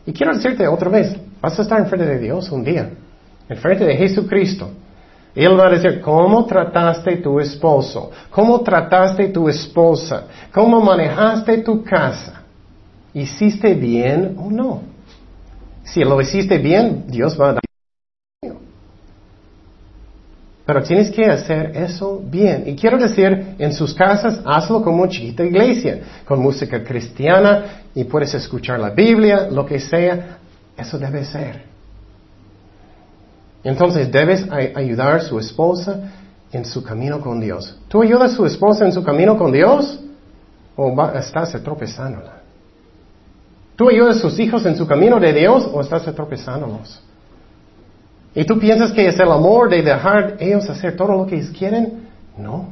Y quiero decirte otra vez, vas a estar enfrente de Dios un día, enfrente de Jesucristo. Él va a decir, ¿cómo trataste tu esposo? ¿Cómo trataste tu esposa? ¿Cómo manejaste tu casa? ¿Hiciste bien o no? Si lo hiciste bien, Dios va a dar. Pero tienes que hacer eso bien. Y quiero decir, en sus casas, hazlo como chiquita iglesia, con música cristiana, y puedes escuchar la Biblia, lo que sea. Eso debe ser. Entonces debes ayudar a su esposa en su camino con Dios. ¿Tú ayudas a su esposa en su camino con Dios? ¿O estás tropezándola? ¿Tú ayudas a sus hijos en su camino de Dios o estás tropezándolos? ¿Y tú piensas que es el amor de dejar ellos hacer todo lo que ellos quieren? No.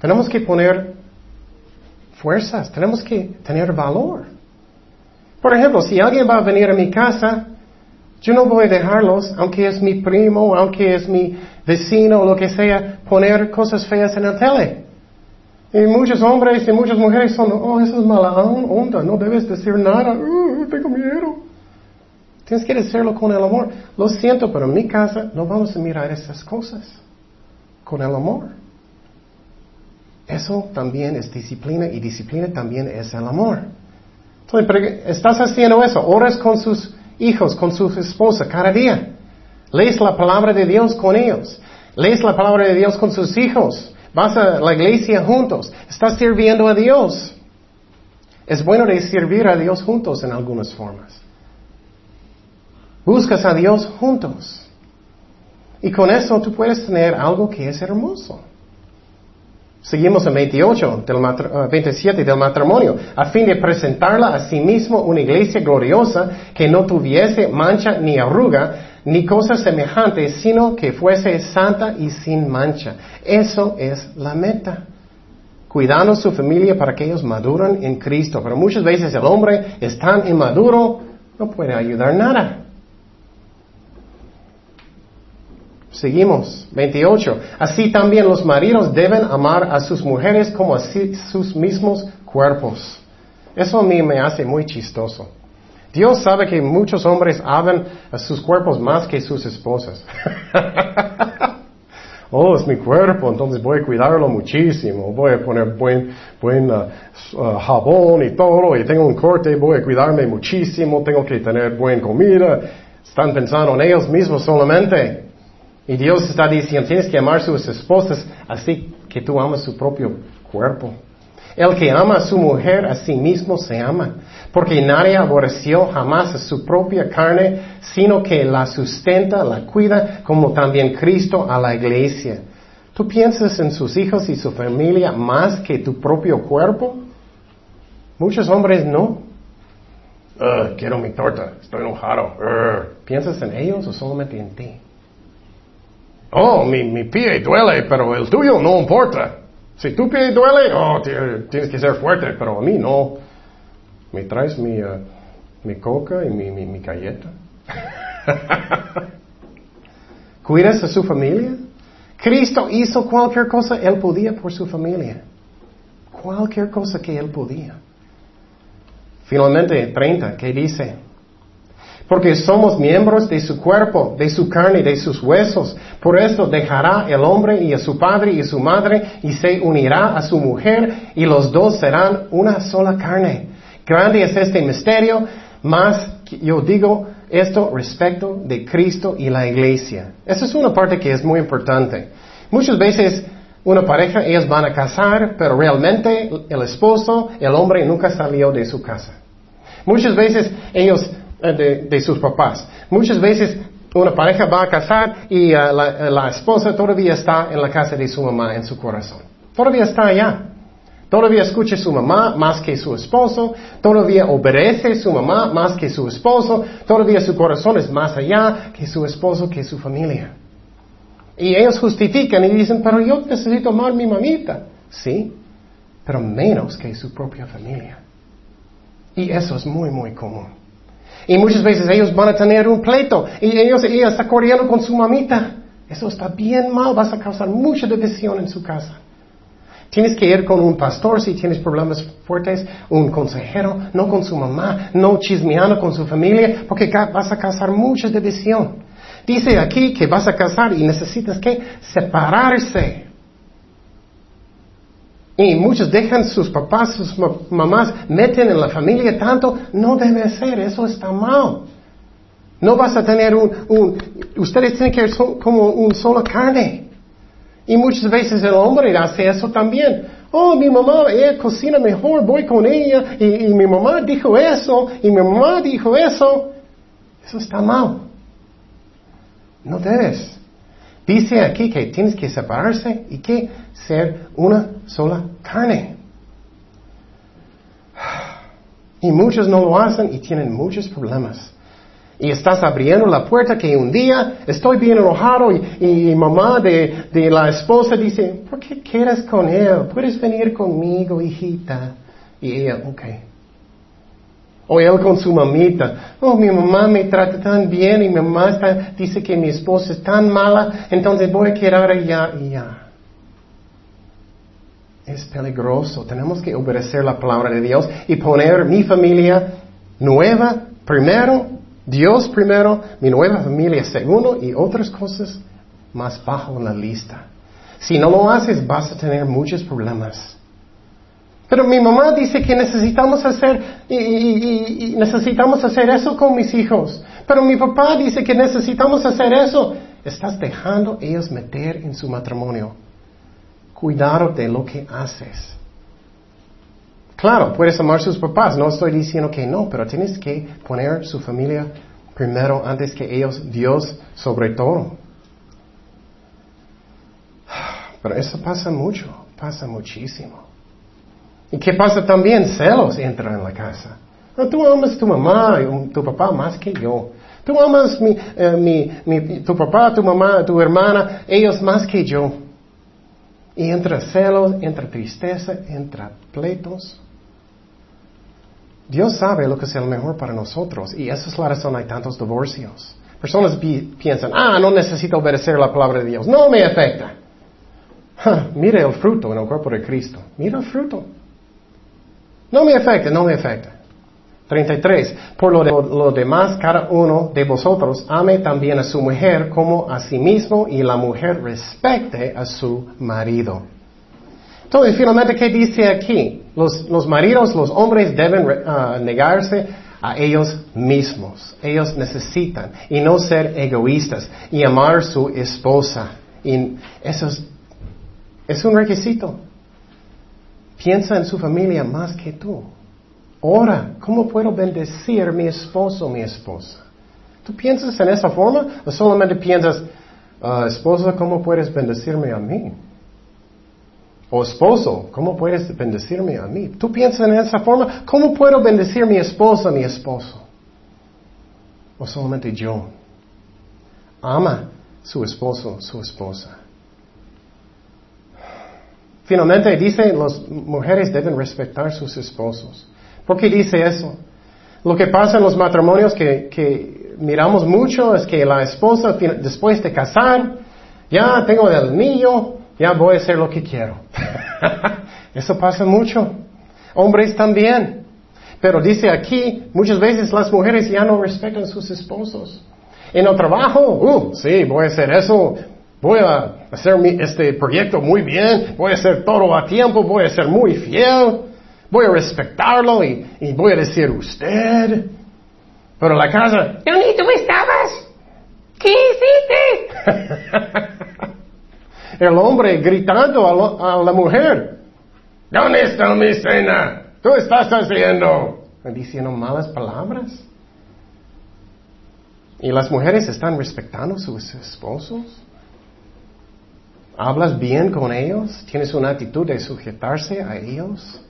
Tenemos que poner fuerzas, tenemos que tener valor. Por ejemplo, si alguien va a venir a mi casa yo no voy a dejarlos, aunque es mi primo, aunque es mi vecino o lo que sea, poner cosas feas en la tele. Y muchos hombres y muchas mujeres son, oh, eso es mala onda, no debes decir nada, uh, tengo miedo. Tienes que decirlo con el amor. Lo siento, pero en mi casa no vamos a mirar esas cosas con el amor. Eso también es disciplina y disciplina también es el amor. Entonces, estás haciendo eso, oras con sus hijos con su esposa cada día. Lees la palabra de Dios con ellos. Lees la palabra de Dios con sus hijos. Vas a la iglesia juntos. Estás sirviendo a Dios. Es bueno de servir a Dios juntos en algunas formas. Buscas a Dios juntos. Y con eso tú puedes tener algo que es hermoso. Seguimos en 28 del 27 ah, del matrimonio, a fin de presentarla a sí mismo una iglesia gloriosa que no tuviese mancha ni arruga, ni cosa semejante, sino que fuese santa y sin mancha. Eso es la meta. Cuidando su familia para que ellos maduren en Cristo. Pero muchas veces el hombre es tan inmaduro, no puede ayudar nada. Seguimos. 28. Así también los maridos deben amar a sus mujeres como a sus mismos cuerpos. Eso a mí me hace muy chistoso. Dios sabe que muchos hombres aman a sus cuerpos más que sus esposas. oh, es mi cuerpo, entonces voy a cuidarlo muchísimo. Voy a poner buen, buen uh, uh, jabón y todo, y tengo un corte, voy a cuidarme muchísimo, tengo que tener buena comida. Están pensando en ellos mismos solamente. Y Dios está diciendo, tienes que amar a sus esposas así que tú amas su propio cuerpo. El que ama a su mujer a sí mismo se ama, porque nadie aborreció jamás a su propia carne, sino que la sustenta, la cuida, como también Cristo a la iglesia. ¿Tú piensas en sus hijos y su familia más que tu propio cuerpo? Muchos hombres no. quiero mi torta, estoy enojado. ¿Piensas en ellos o solamente en ti? Oh, mi, mi pie duele, pero el tuyo no importa. Si tu pie duele, oh, tienes que ser fuerte, pero a mí no. ¿Me traes mi, uh, mi coca y mi, mi, mi galleta? ¿Cuidas a su familia? Cristo hizo cualquier cosa, Él podía por su familia. Cualquier cosa que Él podía. Finalmente, 30, ¿qué dice? Porque somos miembros de su cuerpo, de su carne, de sus huesos. Por eso dejará el hombre y a su padre y a su madre y se unirá a su mujer y los dos serán una sola carne. Grande es este misterio, más yo digo esto respecto de Cristo y la iglesia. Esa es una parte que es muy importante. Muchas veces una pareja, ellos van a casar, pero realmente el esposo, el hombre nunca salió de su casa. Muchas veces ellos eh, de, sus papás. Muchas veces una pareja va a casar y eh, la, la, esposa todavía está en la casa de su mamá, en su corazón. Todavía está allá. Todavía escucha a su mamá más que su esposo. Todavía obedece a su mamá más que su esposo. Todavía su corazón es más allá que su esposo, que su familia. Y ellos justifican y dicen, pero yo necesito amar mi mamita. Sí, pero menos que su propia familia. Y eso es muy, muy común. Y muchas veces ellos van a tener un pleito y ellos, ella está corriendo con su mamita. Eso está bien mal, vas a causar mucha división en su casa. Tienes que ir con un pastor si tienes problemas fuertes, un consejero, no con su mamá, no chismeando con su familia, porque vas a causar mucha división. Dice aquí que vas a casar y necesitas que separarse. Y muchos dejan sus papás, sus mamás, meten en la familia tanto, no debe ser, eso está mal. No vas a tener un, ustedes tienen que ser como un solo carne. Y muchas veces el hombre hace eso también. Oh, mi mamá, ella cocina mejor, voy con ella, y, y mi mamá dijo eso, y mi mamá dijo eso. Eso está mal. No debes. Dice aquí que tienes que separarse y que ser una sola carne. Y muchos no lo hacen y tienen muchos problemas. Y estás abriendo la puerta que un día estoy bien enojado y, y mamá de, de, la esposa dice, ¿por qué quieres con él? Puedes venir conmigo, hijita. Y ella, ok. O él con su mamita. Oh, mi mamá me trata tan bien y mi mamá dice que mi esposa es tan mala, entonces voy a quedar allá y ya. Es peligroso. Tenemos que obedecer la palabra de Dios y poner mi familia nueva primero, Dios primero, mi nueva familia segundo y otras cosas más bajo en la lista. Si no lo haces, vas a tener muchos problemas. Pero mi mamá dice que necesitamos hacer, y, necesitamos hacer eso con mis hijos. Pero mi papá dice que necesitamos hacer eso. Estás dejando ellos meter en su matrimonio. Cuidado de lo que haces. Claro, puedes amar a sus papás, no estoy diciendo que no, pero tienes que poner su familia primero antes que ellos, Dios sobre todo. Pero eso pasa mucho, pasa muchísimo. ¿Y qué pasa también? Celos entran en la casa. tú amas tu mamá tu papá más que yo. Tú amas mi, eh, mi, tu papá, tu mamá, tu hermana, ellos más que yo. Y entra celos, entra tristeza, entra pleitos. Dios sabe lo que es el mejor para nosotros y esa es la razón hay tantos divorcios. Personas piensan, ah, no necesito obedecer la palabra de Dios. No me afecta. mire el fruto en el cuerpo de Cristo. Mira el fruto. No me afecta, no me afecta. 33. Por lo, de, lo, demás, cada uno de vosotros ame también a su mujer como a sí mismo y la mujer respecte a su marido. Entonces, finalmente, ¿qué dice aquí? Los, los maridos, los hombres deben uh, negarse a ellos mismos. Ellos necesitan y no ser egoístas y amar a su esposa. Y eso es, es un requisito. Piensa en su familia más que tú. Ora, ¿cómo puedo bendecir mi esposo o mi esposa? ¿Tú piensas en esa forma o solamente piensas, uh, esposa, ¿cómo puedes bendecirme a mí? O esposo, ¿cómo puedes bendecirme a mí? ¿Tú piensas en esa forma? ¿Cómo puedo bendecir mi esposa, mi esposo? O solamente yo. Ama su esposo, su esposa. Finalmente dice, las mujeres deben respetar sus esposos. ¿Por qué dice eso? Lo que pasa en los matrimonios que, que miramos mucho es que la esposa, después de casar, ya tengo el niño, ya voy a hacer lo que quiero. Eso pasa mucho. Hombres también. Pero dice aquí, muchas veces las mujeres ya no respetan a sus esposos. En el trabajo, uh, sí, voy a hacer eso, voy a hacer este proyecto muy bien, voy a hacer todo a tiempo, voy a ser muy fiel, voy a respetarlo y, y voy a decir usted. Pero la casa, ¿dónde tú estabas? ¿Qué hiciste? el hombre gritando a, la mujer, ¿dónde está mi cena? ¿Tú estás haciendo? Diciendo malas palabras. Y las mujeres están respetando a sus esposos. ¿Hablas bien con ellos? ¿Tienes una actitud de sujetarse a ellos?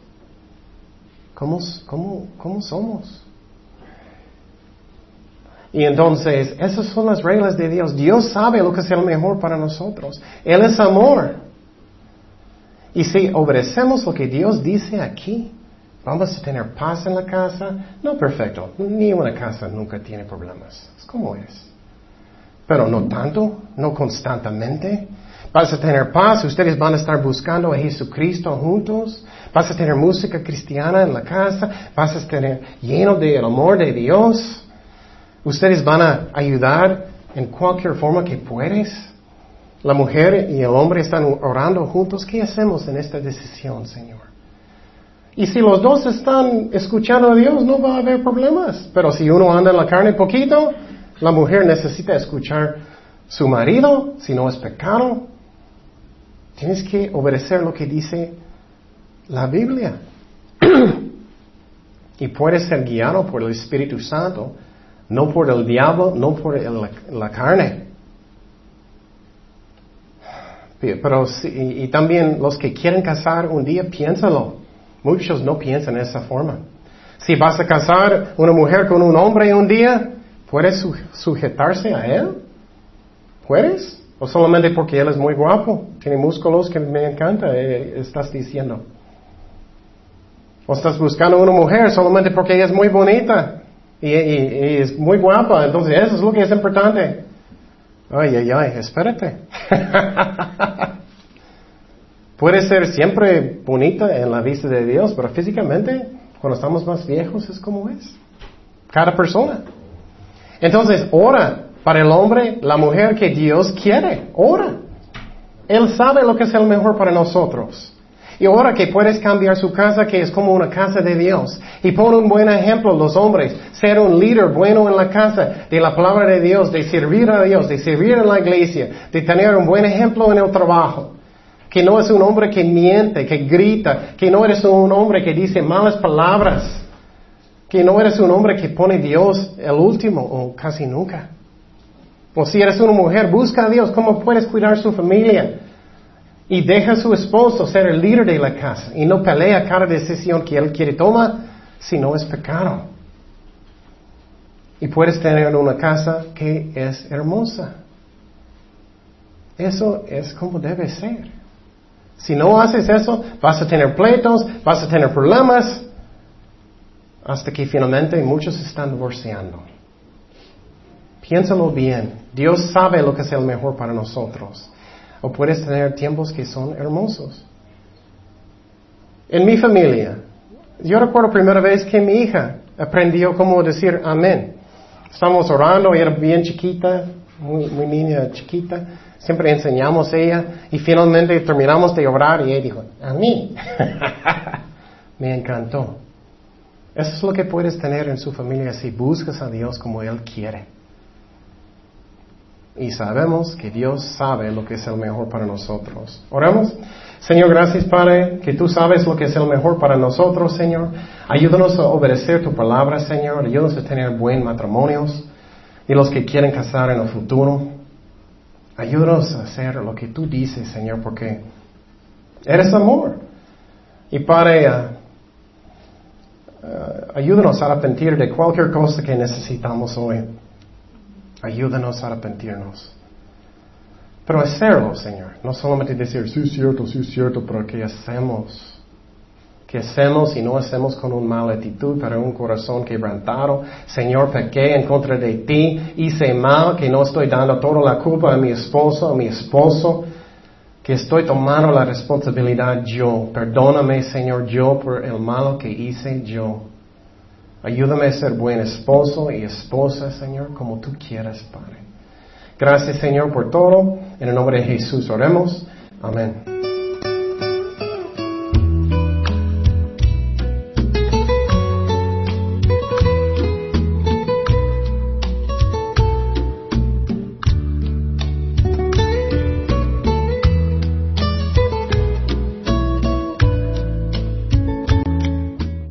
¿Cómo, cómo, cómo somos? Y entonces, esas son las reglas de Dios. Dios sabe lo que es el mejor para nosotros. Él es amor. Y si obedecemos lo que Dios dice aquí, vamos a tener paz en la casa. No perfecto, ni una casa nunca tiene problemas. Es como es. Pero no tanto, no constantemente. Vas a tener paz, ustedes van a estar buscando a Jesucristo juntos. Vas a tener música cristiana en la casa. Vas a tener lleno del amor de Dios. Ustedes van a ayudar en cualquier forma que puedes. La mujer y el hombre están orando juntos. ¿Qué hacemos en esta decisión, Señor? Y si los dos están escuchando a Dios, no va a haber problemas. Pero si uno anda en la carne poquito, la mujer necesita escuchar su marido, si no es pecado. Tienes que obedecer lo que dice la Biblia. y puedes ser guiado por el Espíritu Santo no por el diablo, no por la carne. Pero y, también los que quieren casar un día, piénsalo. Muchos no piensan de esa forma. Si vas a casar una mujer con un hombre un día, ¿puedes sujetarse a él? ¿Puedes? ¿O solamente porque él es muy guapo? Tiene músculos que me encanta, eh, estás diciendo. ¿O estás buscando una mujer solamente porque ella es muy bonita? y, es muy guapa, entonces eso es lo que es importante. Ay, ay, ay, espérate. Puede ser siempre bonita en la vista de Dios, pero físicamente, cuando estamos más viejos, es como es. Cada persona. Entonces, ora para el hombre, la mujer que Dios quiere. Ora. Él sabe lo que es el mejor para nosotros. Y ahora que puedes cambiar su casa, que es como una casa de Dios. Y pon un buen ejemplo los hombres, ser un líder bueno en la casa, de la palabra de Dios, de servir a Dios, de servir en la iglesia, de tener un buen ejemplo en el trabajo. Que no es un hombre que miente, que grita, que no eres un hombre que dice malas palabras, que no eres un hombre que pone Dios el último o casi nunca. O si eres una mujer, busca a Dios, ¿cómo puedes cuidar su familia? Y deja a su esposo ser el líder de la casa y no pelea cada decisión que él quiere tomar si no es pecado. Y puedes tener una casa que es hermosa. Eso es como debe ser. Si no haces eso, vas a tener pleitos, vas a tener problemas, hasta que finalmente muchos están divorciando. Piénsalo bien. Dios sabe lo que es el mejor para nosotros. O puedes tener tiempos que son hermosos. En mi familia, yo recuerdo primera vez que mi hija aprendió cómo decir amén. Estamos orando, era bien chiquita, muy, muy niña chiquita. Siempre enseñamos a ella y finalmente terminamos de orar y ella dijo, a mí. Me encantó. Eso es lo que puedes tener en su familia si buscas a Dios como Él quiere. Y sabemos que Dios sabe lo que es el mejor para nosotros. Oramos. Señor, gracias Padre, que tú sabes lo que es el mejor para nosotros, Señor. Ayúdanos a obedecer tu palabra, Señor. Ayúdanos a tener buen matrimonios y los que quieren casar en el futuro. Ayúdanos a hacer lo que tú dices, Señor, porque eres amor. Y Padre, uh, ayúdanos a arrepentir de cualquier cosa que necesitamos hoy. Ayúdanos a arrepentirnos. Pero hacerlo, Señor. No solamente decir, sí es cierto, sí es cierto, pero que hacemos. Que hacemos y no hacemos con una mala actitud, pero un corazón quebrantado. Señor, pequé en contra de ti, hice mal, que no estoy dando toda la culpa a mi esposo, a mi esposo, que estoy tomando la responsabilidad yo. Perdóname, Señor, yo por el malo que hice yo. Ayúdame a ser buen esposo y esposa, Señor, como tú quieras, Padre. Gracias, Señor, por todo. En el nombre de Jesús oremos. Amén.